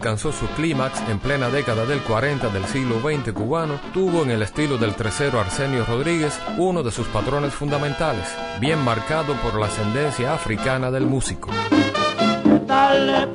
Alcanzó su clímax en plena década del 40 del siglo XX cubano, tuvo en el estilo del tercero Arsenio Rodríguez uno de sus patrones fundamentales, bien marcado por la ascendencia africana del músico. ¿Qué tal le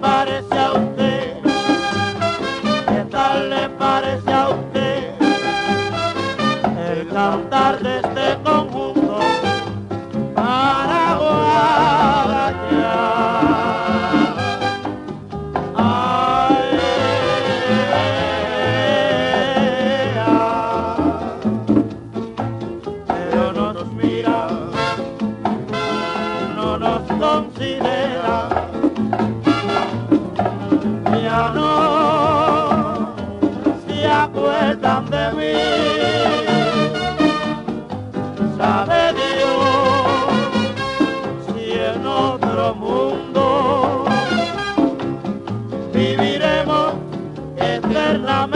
verla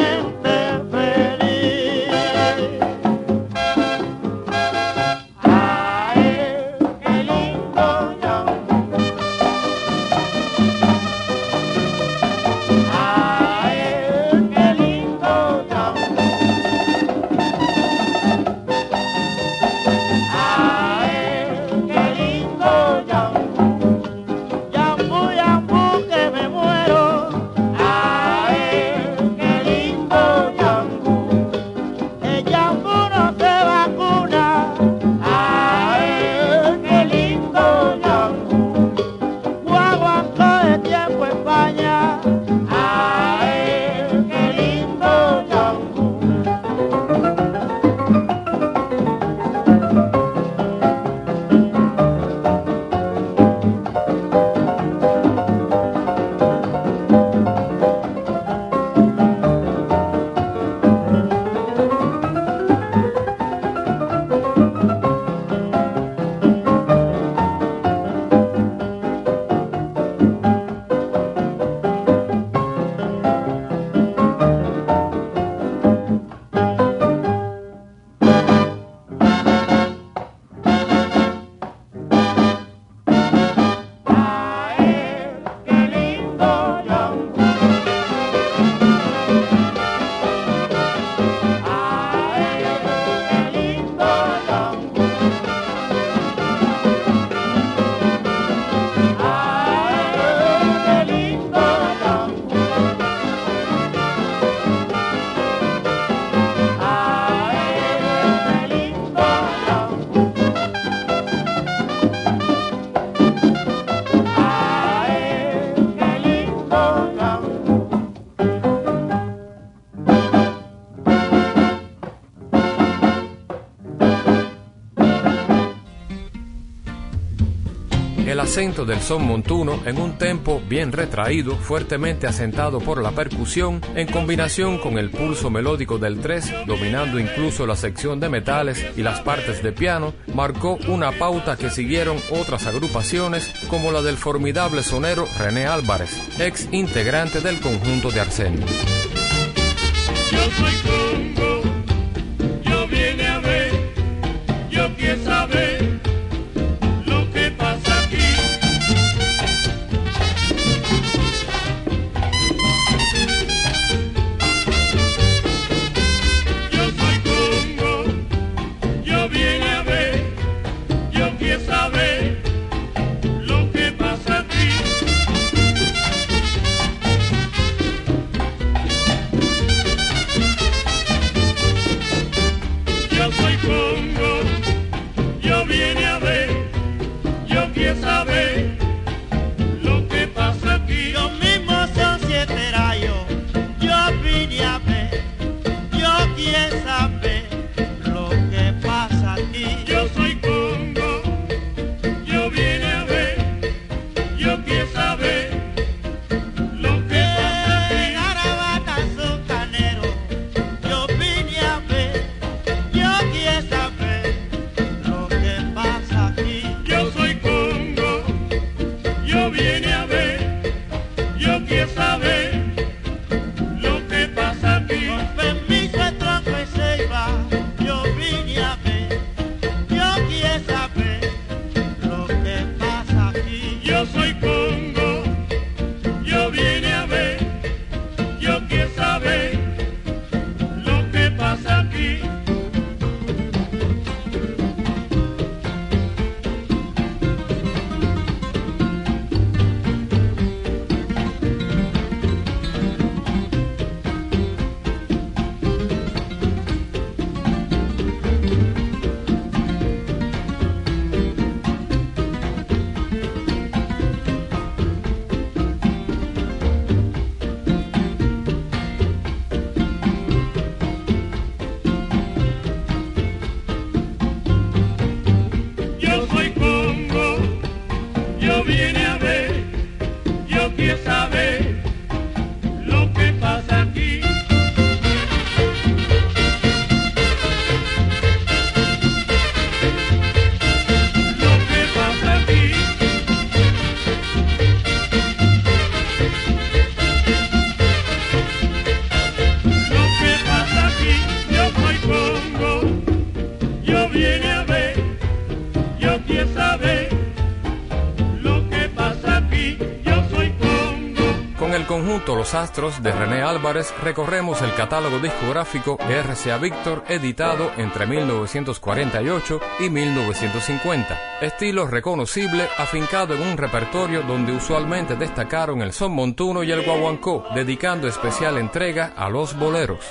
acento del son montuno en un tempo bien retraído, fuertemente asentado por la percusión, en combinación con el pulso melódico del 3, dominando incluso la sección de metales y las partes de piano, marcó una pauta que siguieron otras agrupaciones como la del formidable sonero René Álvarez, ex integrante del conjunto de Arsenio. Love vez. conjunto Los Astros de René Álvarez recorremos el catálogo discográfico RCA Victor editado entre 1948 y 1950, estilo reconocible afincado en un repertorio donde usualmente destacaron el son montuno y el guaguancó, dedicando especial entrega a los boleros.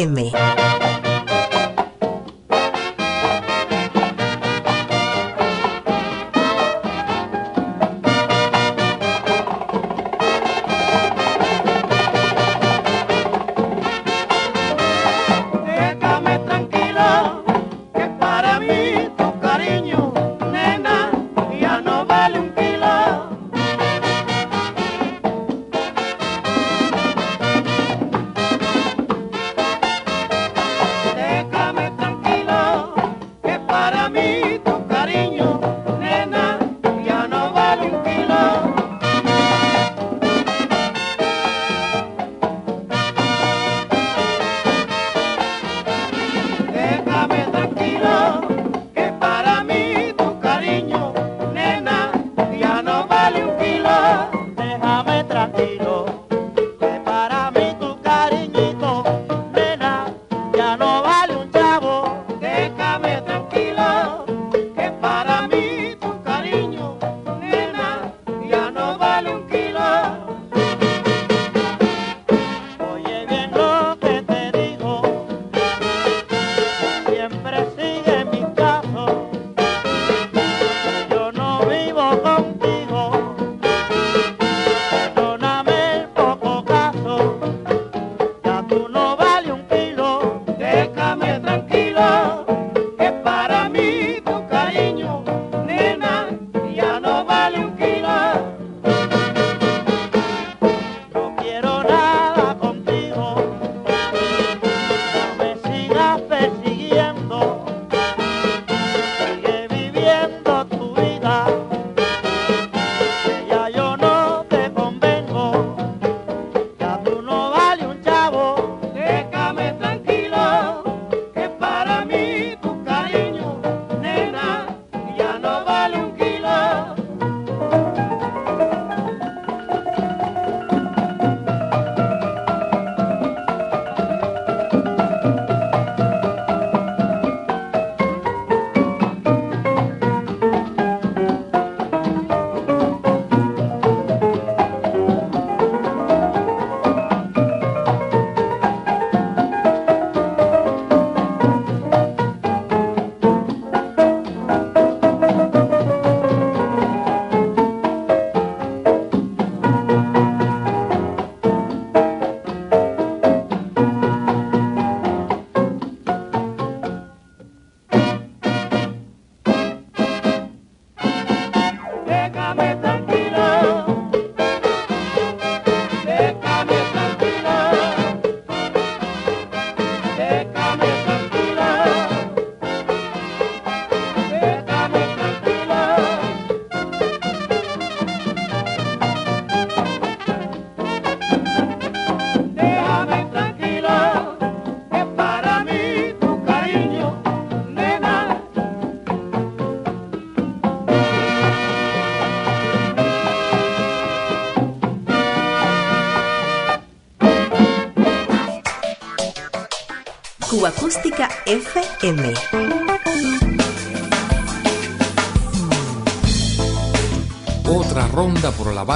FM.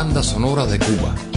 Banda sonora de Cuba.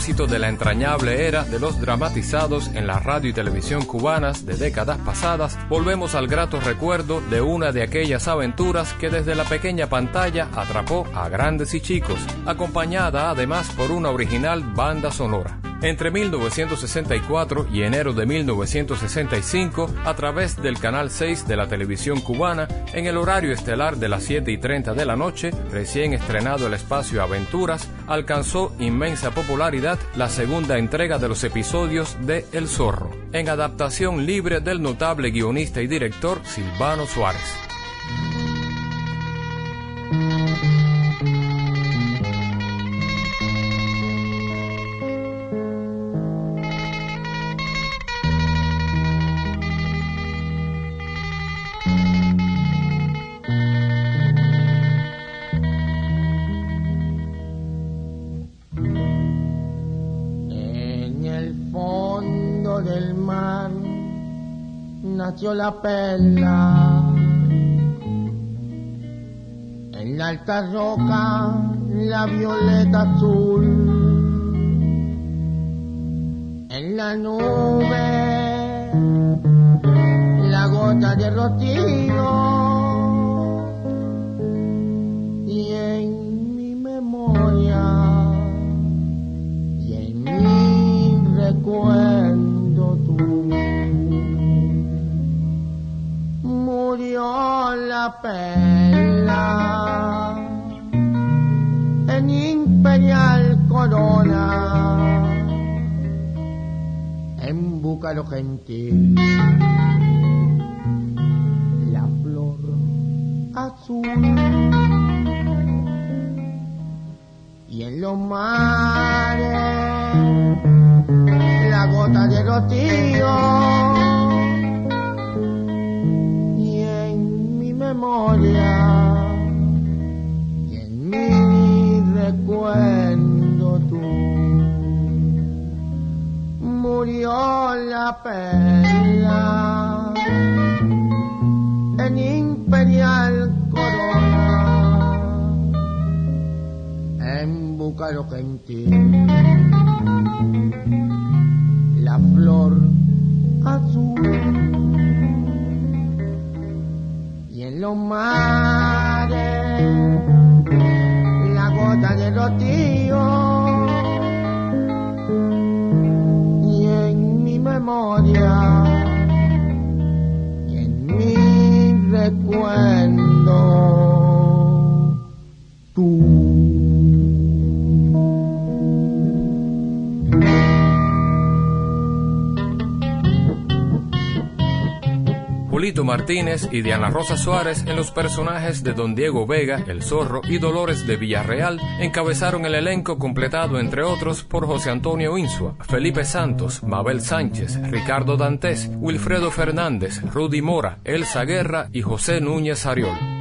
De la entrañable era de los dramatizados en la radio y televisión cubanas de décadas pasadas, volvemos al grato recuerdo de una de aquellas aventuras que desde la pequeña pantalla atrapó a grandes y chicos, acompañada además por una original banda sonora. Entre 1964 y enero de 1965, a través del Canal 6 de la televisión cubana, en el horario estelar de las 7 y 30 de la noche, recién estrenado el espacio Aventuras, alcanzó inmensa popularidad la segunda entrega de los episodios de El Zorro, en adaptación libre del notable guionista y director Silvano Suárez. La perla. En la alta roca la violeta azul. En la nube la gota de rocío. Murió la perla en imperial corona. En búcaro gentil. La flor azul. Y en los mares la gota de rocío memoria y en mi recuerdo tú. Murió la perla en imperial corona en búcaro gentil la flor azul los mares la gota de rocío y en mi memoria y en mi recuerdo tú. Julito Martínez y Diana Rosa Suárez en los personajes de Don Diego Vega, El Zorro y Dolores de Villarreal encabezaron el elenco completado entre otros por José Antonio Insua, Felipe Santos, Mabel Sánchez, Ricardo Dantes, Wilfredo Fernández, Rudy Mora, Elsa Guerra y José Núñez Ariol.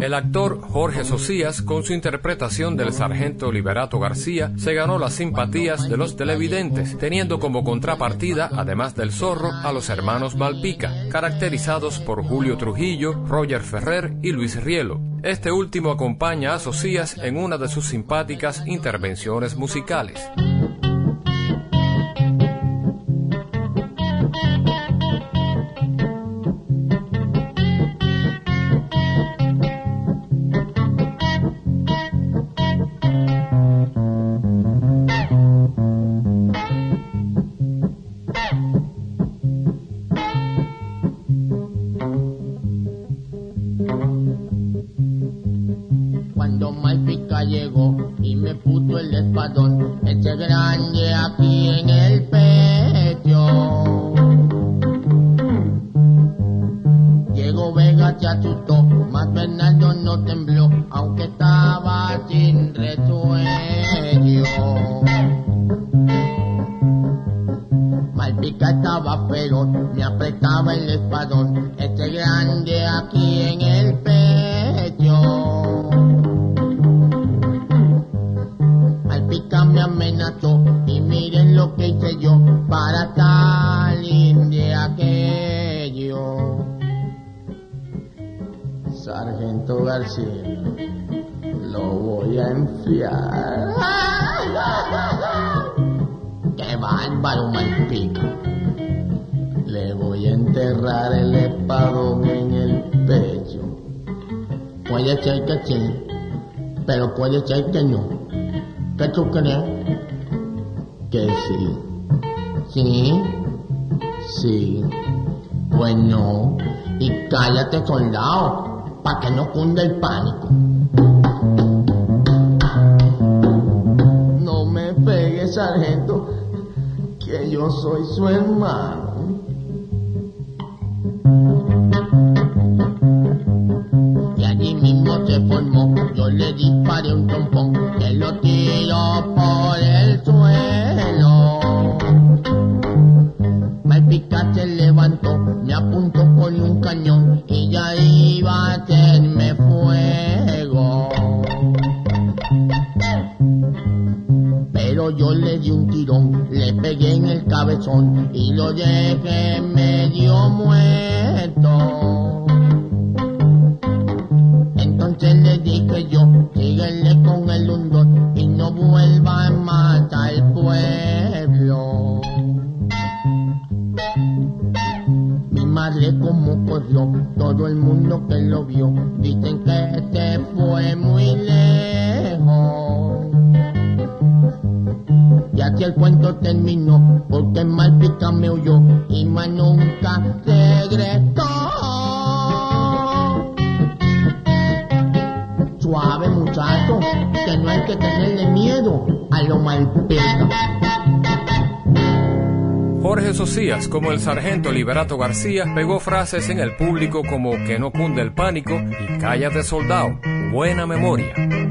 El actor Jorge Socias, con su interpretación del sargento Liberato García, se ganó las simpatías de los televidentes, teniendo como contrapartida, además del zorro, a los hermanos Malpica, caracterizados por Julio Trujillo, Roger Ferrer y Luis Rielo. Este último acompaña a Socias en una de sus simpáticas intervenciones musicales. Puede ser que no. ¿Qué tú crees? Que sí. ¿Sí? Sí. Pues no. Y cállate, soldado, para que no cunda el pánico. No me pegue, sargento, que yo soy su hermano. yo. esos como el sargento Liberato García pegó frases en el público como que no cunde el pánico y cállate soldado, buena memoria.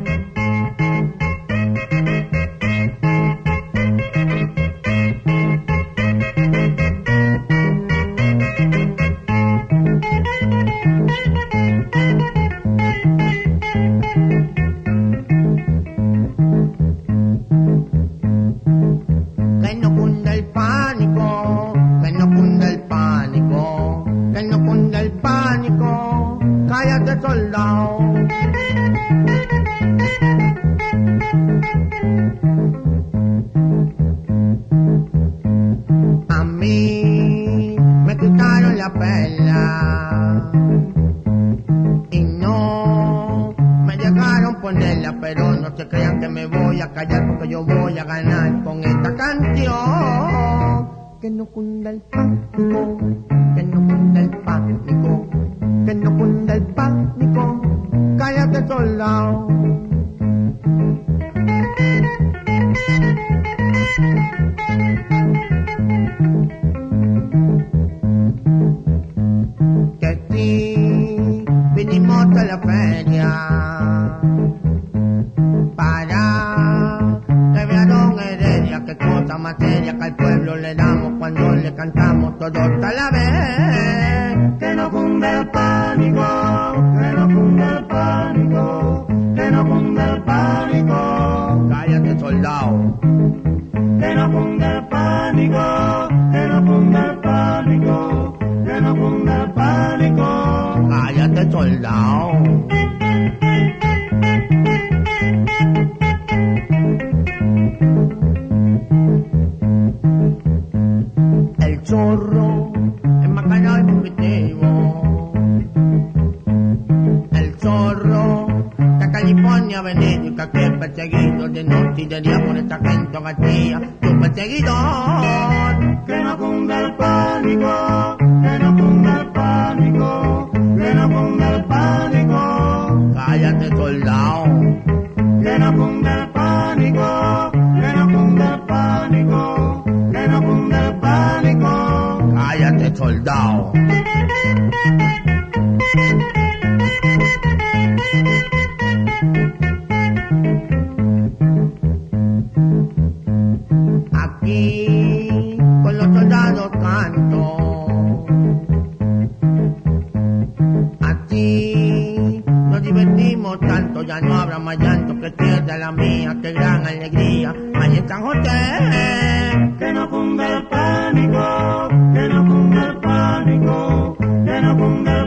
Una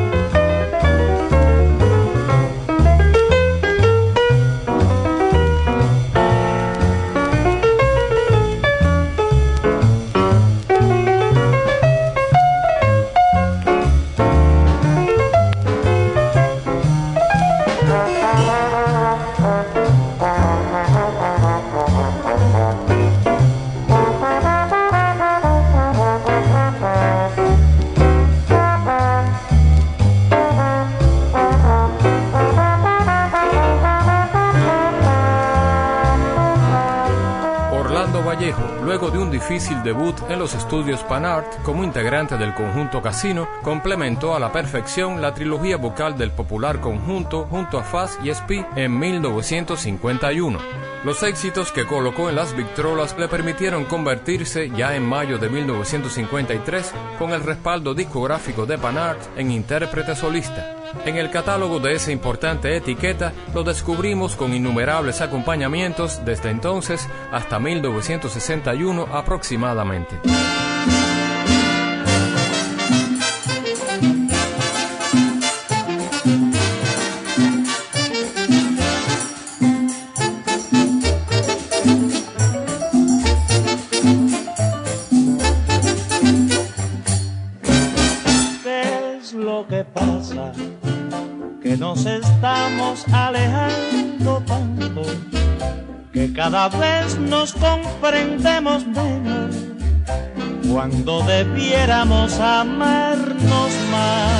Difícil debut en los estudios Panart como integrante del conjunto Casino, complementó a la perfección la trilogía vocal del popular conjunto junto a Faz y Spi en 1951. Los éxitos que colocó en las Victrolas le permitieron convertirse ya en mayo de 1953 con el respaldo discográfico de Panart en intérprete solista. En el catálogo de esa importante etiqueta lo descubrimos con innumerables acompañamientos desde entonces hasta 1961 aproximadamente. Cada vez nos comprendemos menos cuando debiéramos amarnos más.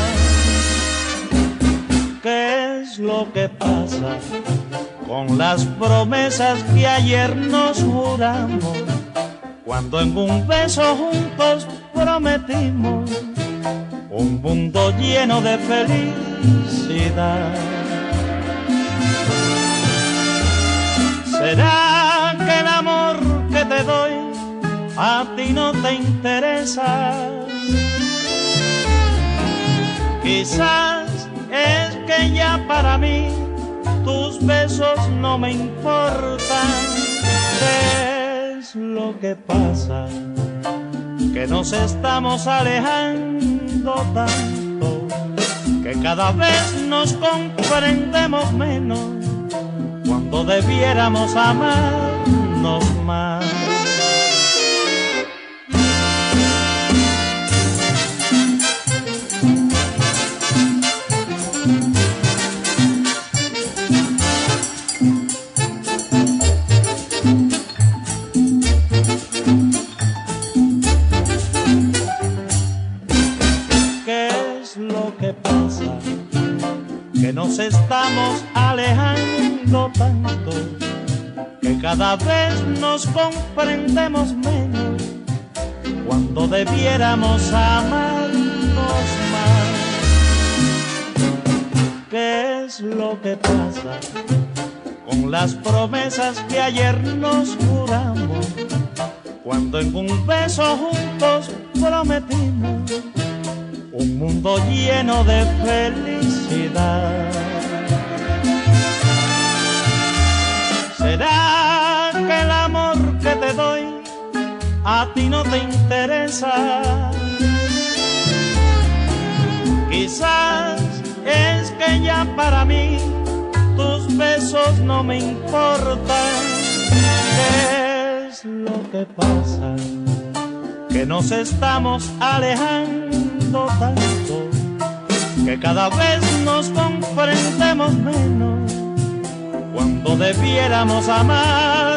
¿Qué es lo que pasa con las promesas que ayer nos juramos? Cuando en un beso juntos prometimos un mundo lleno de felicidad. ¿Será que el amor que te doy a ti no te interesa? Quizás es que ya para mí tus besos no me importan. ¿Qué es lo que pasa? Que nos estamos alejando tanto que cada vez nos comprendemos menos debiéramos amarnos más. Cada vez nos comprendemos menos cuando debiéramos amarnos más. ¿Qué es lo que pasa con las promesas que ayer nos juramos cuando en un beso juntos prometimos un mundo lleno de felicidad? ¿Será a ti no te interesa? Quizás es que ya para mí tus besos no me importan. ¿Qué es lo que pasa? Que nos estamos alejando tanto que cada vez nos comprendemos menos cuando debiéramos amarnos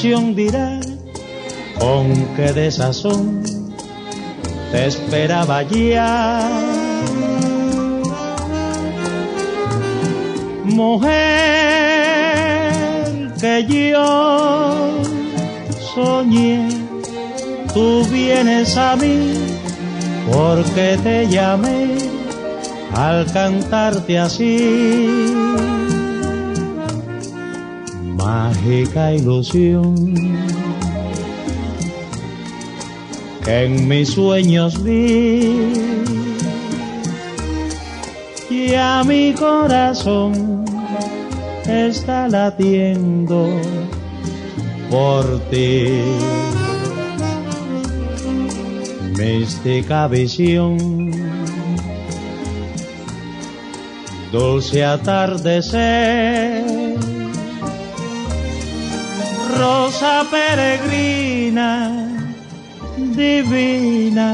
canción dirá con qué desazón te esperaba ya. Mujer que yo soñé, tú vienes a mí porque te llamé al cantarte así. Mágica ilusión que en mis sueños vi y a mi corazón está latiendo por ti. Mística visión, dulce atardecer, rosa peregrina divina,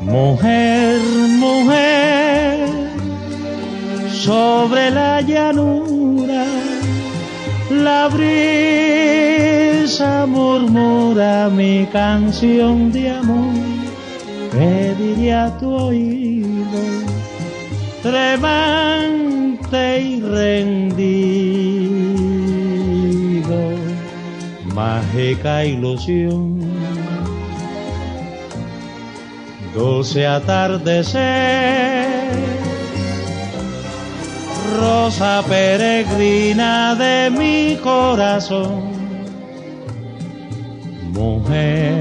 mujer, mujer, sobre la llanura, la brisa murmura mi canción de amor, que diría tu oído, tremante y rendido, mágica ilusión dulce atardecer, rosa peregrina de mi corazón, mujer.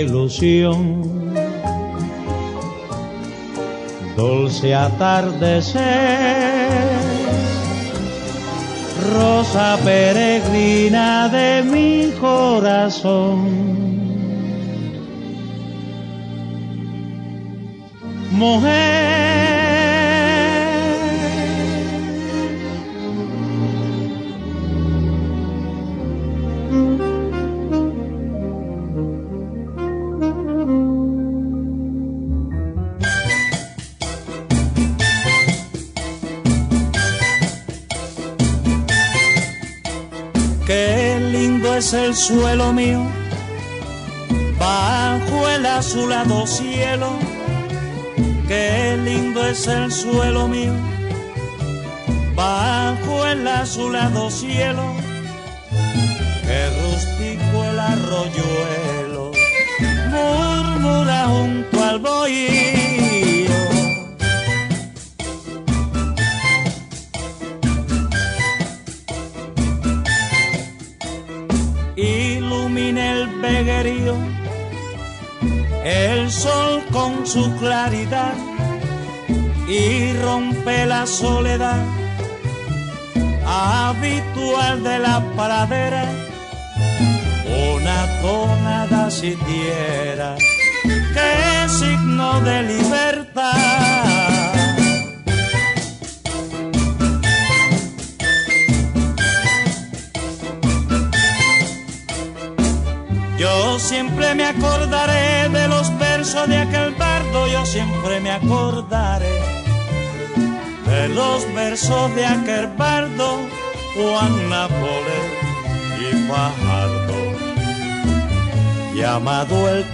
Ilusión, dulce atardecer, rosa peregrina de mi corazón. Mujer es el suelo mío, bajo el azulado cielo. Qué lindo es el suelo mío, bajo el azulado cielo. Qué rústico el arroyuelo, murmura junto al bohío. El sol con su claridad y rompe la soledad habitual de la pradera, una tonada siquiera que es signo de libertad. Siempre me acordaré de los versos de aquel bardo, yo siempre me acordaré de los versos de aquel bardo, Juan Napoleón y Fajardo, llamado el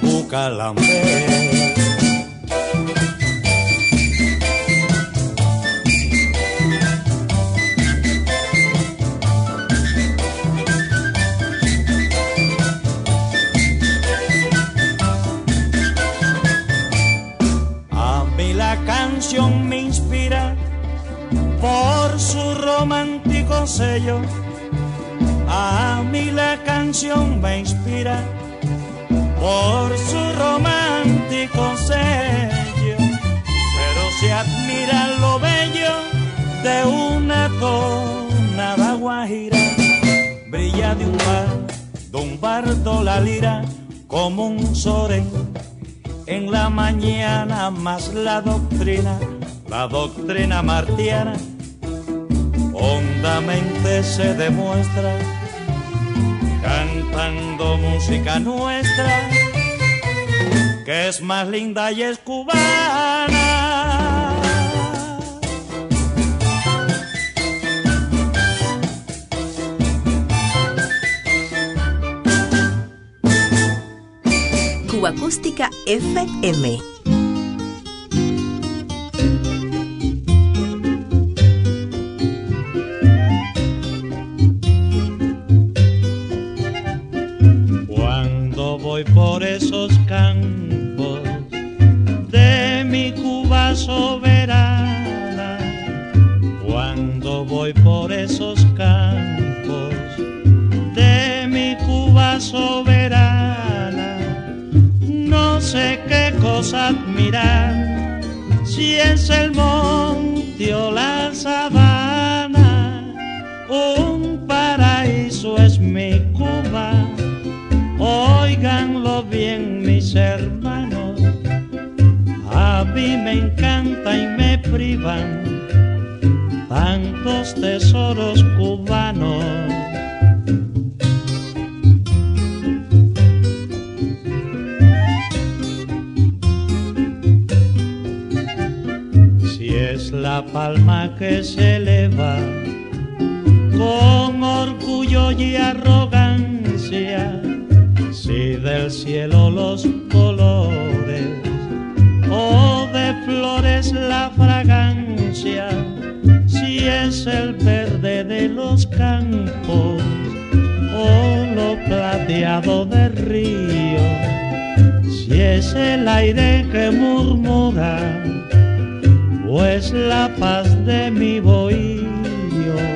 Cucalambe. me inspira por su romántico sello. A mí la canción me inspira por su romántico sello. Pero se admira lo bello de una tonada guajira. Brilla de un bar, de un bardo la lira como un soren en la mañana más la doctrina, la doctrina martiana, hondamente se demuestra cantando música nuestra, que es más linda y es cubana. Acústica FM. Es el aire que murmura o es la paz de mi bohío.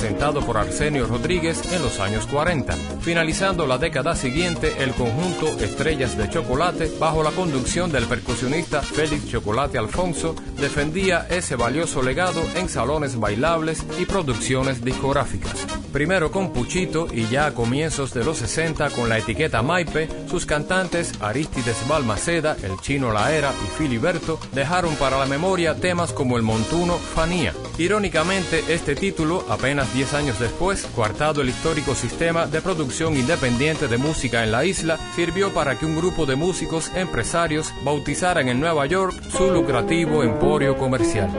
Estilo asentado por Arsenio Rodríguez en los años 40. Finalizando la década siguiente, el conjunto Estrellas de Chocolate, bajo la conducción del percusionista Félix Chocolate Alfonso, defendía ese valioso legado en salones bailables y producciones discográficas. Primero con Puchito y ya a comienzos de los 60 con la etiqueta Maipe, sus cantantes Aristides Balmaceda, El Chino Laera y Filiberto dejaron para la memoria temas como El Montuno, Fanía. Irónicamente, este título, apenas 10 años después, coartado el histórico sistema de producción independiente de música en la isla, sirvió para que un grupo de músicos empresarios bautizaran en Nueva York su lucrativo emporio comercial.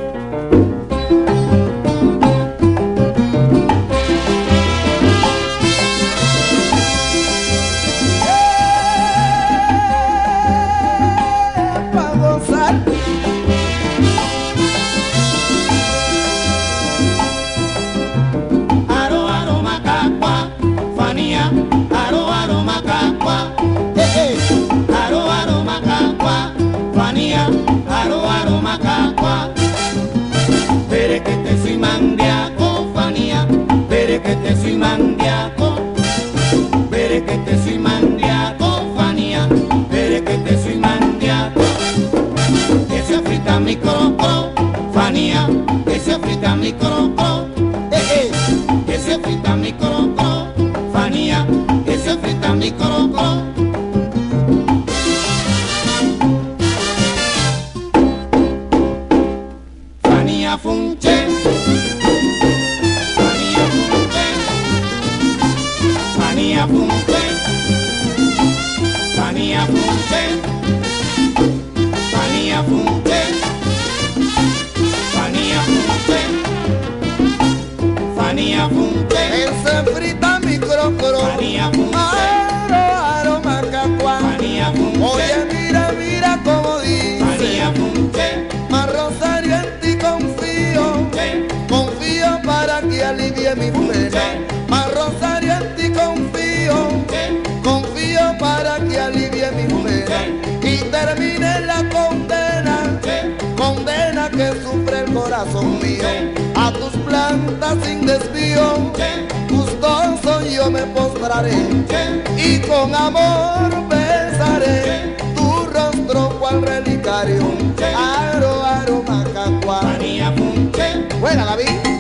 mi it. termine la condena, condena que sufre el corazón mío. A tus plantas sin desvío, gustoso yo me postraré y con amor besaré tu rostro cual relicario. Aro, aro, macacuá. Buena la vida.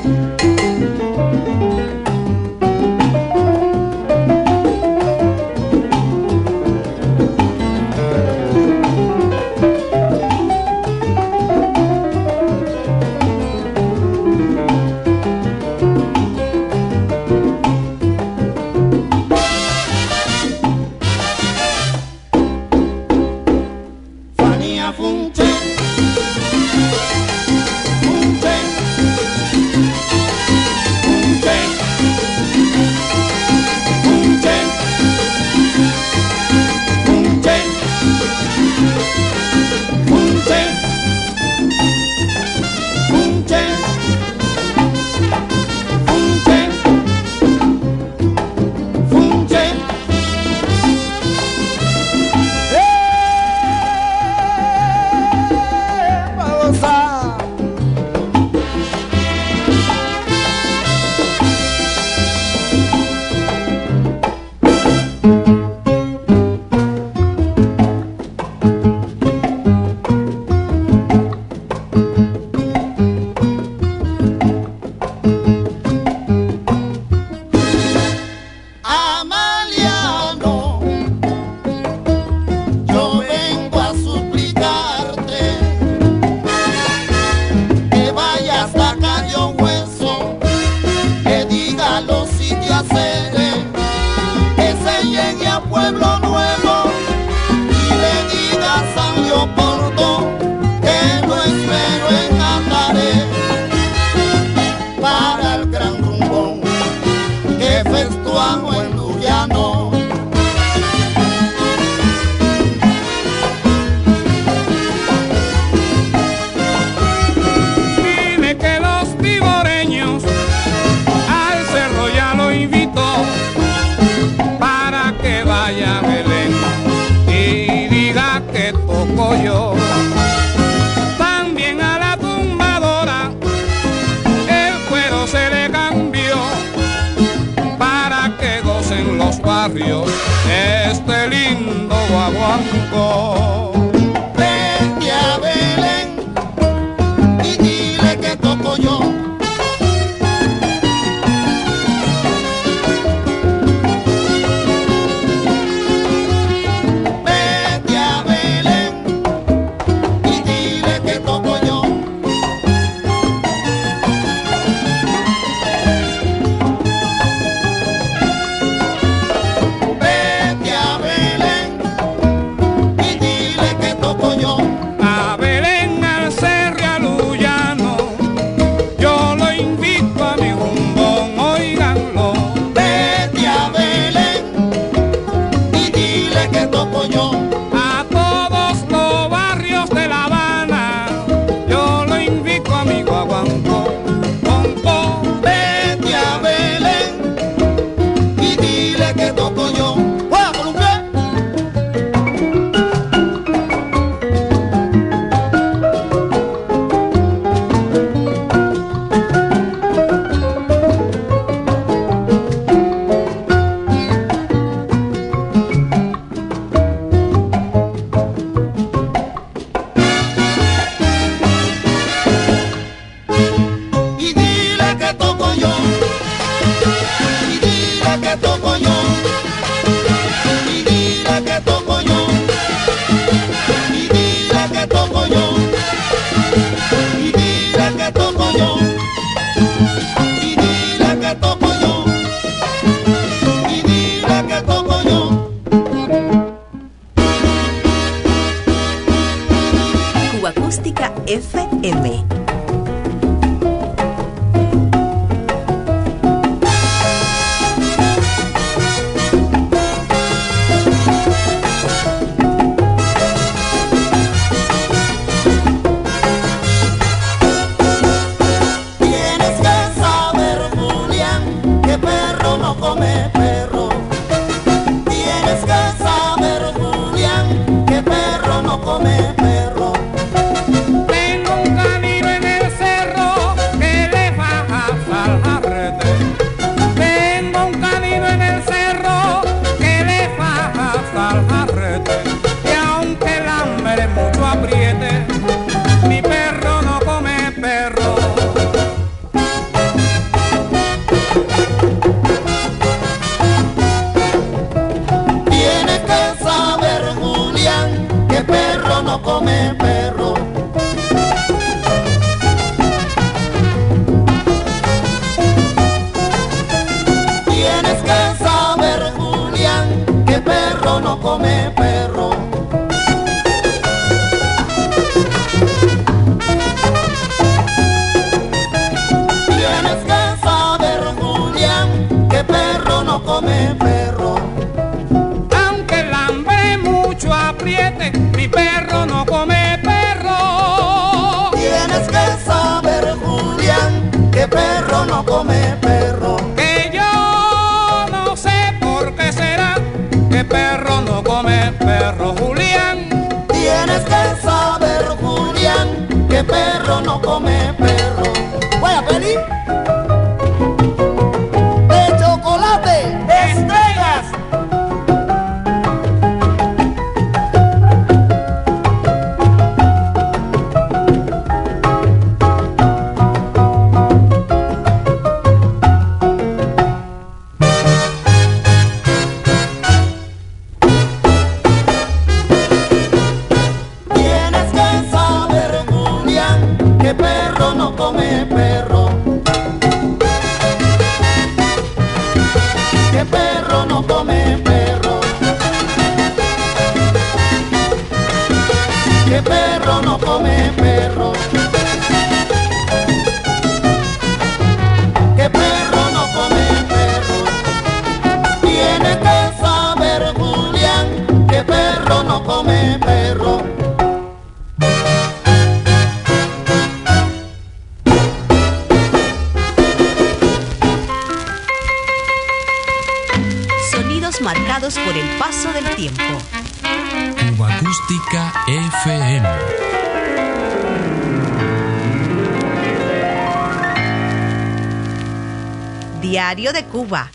que perro no come perro. De Cuba.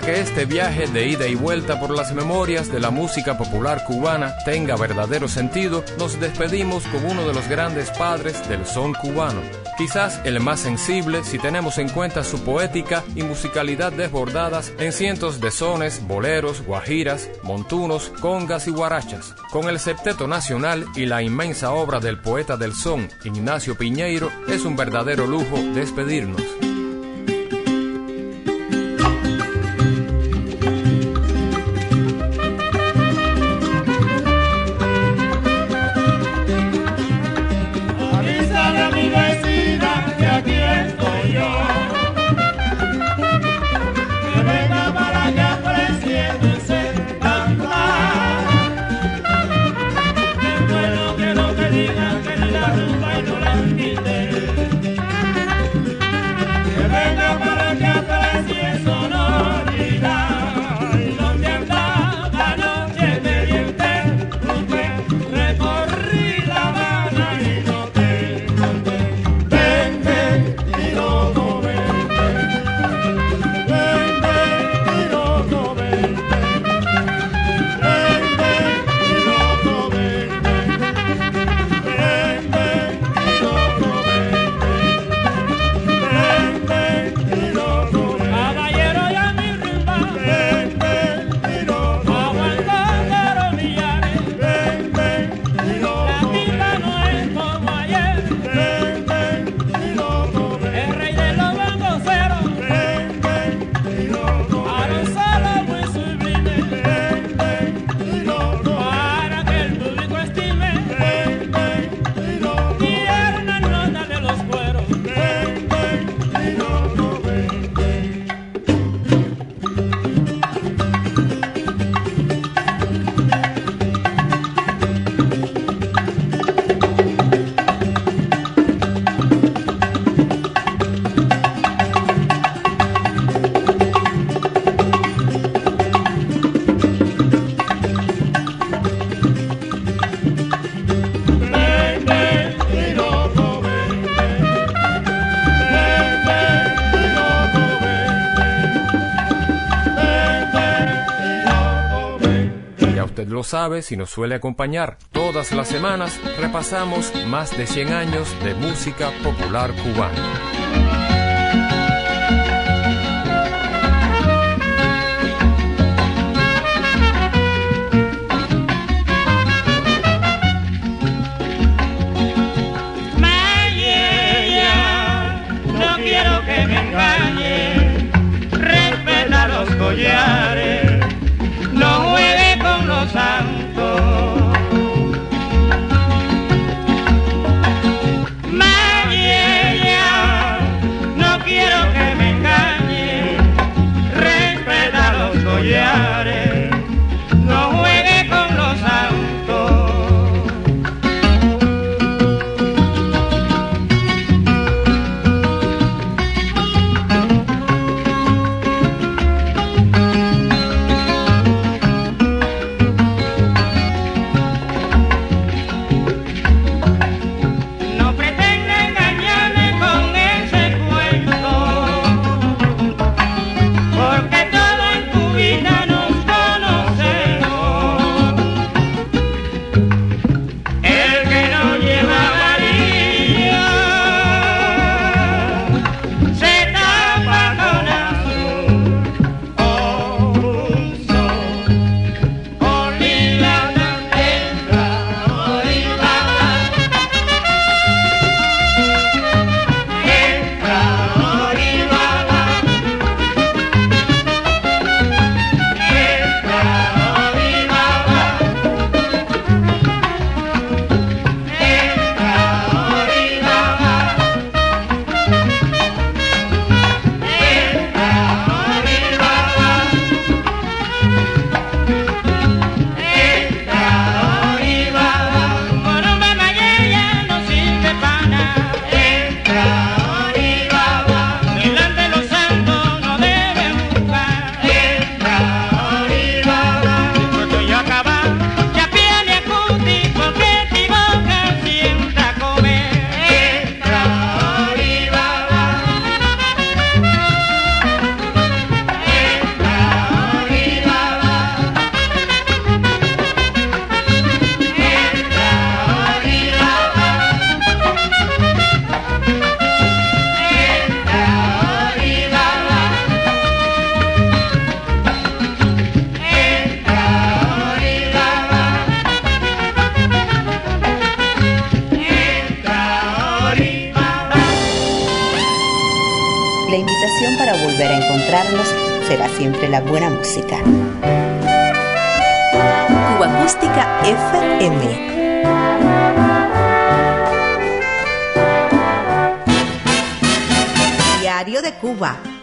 que este viaje de ida y vuelta por las memorias de la música popular cubana tenga verdadero sentido, nos despedimos con uno de los grandes padres del son cubano, quizás el más sensible si tenemos en cuenta su poética y musicalidad desbordadas en cientos de sones, boleros, guajiras, montunos, congas y guarachas. Con el septeto nacional y la inmensa obra del poeta del son, Ignacio Piñeiro, es un verdadero lujo despedirnos. lo sabes y nos suele acompañar. Todas las semanas repasamos más de 100 años de música popular cubana. Acústica. Cuba Acústica FM. Diario de Cuba.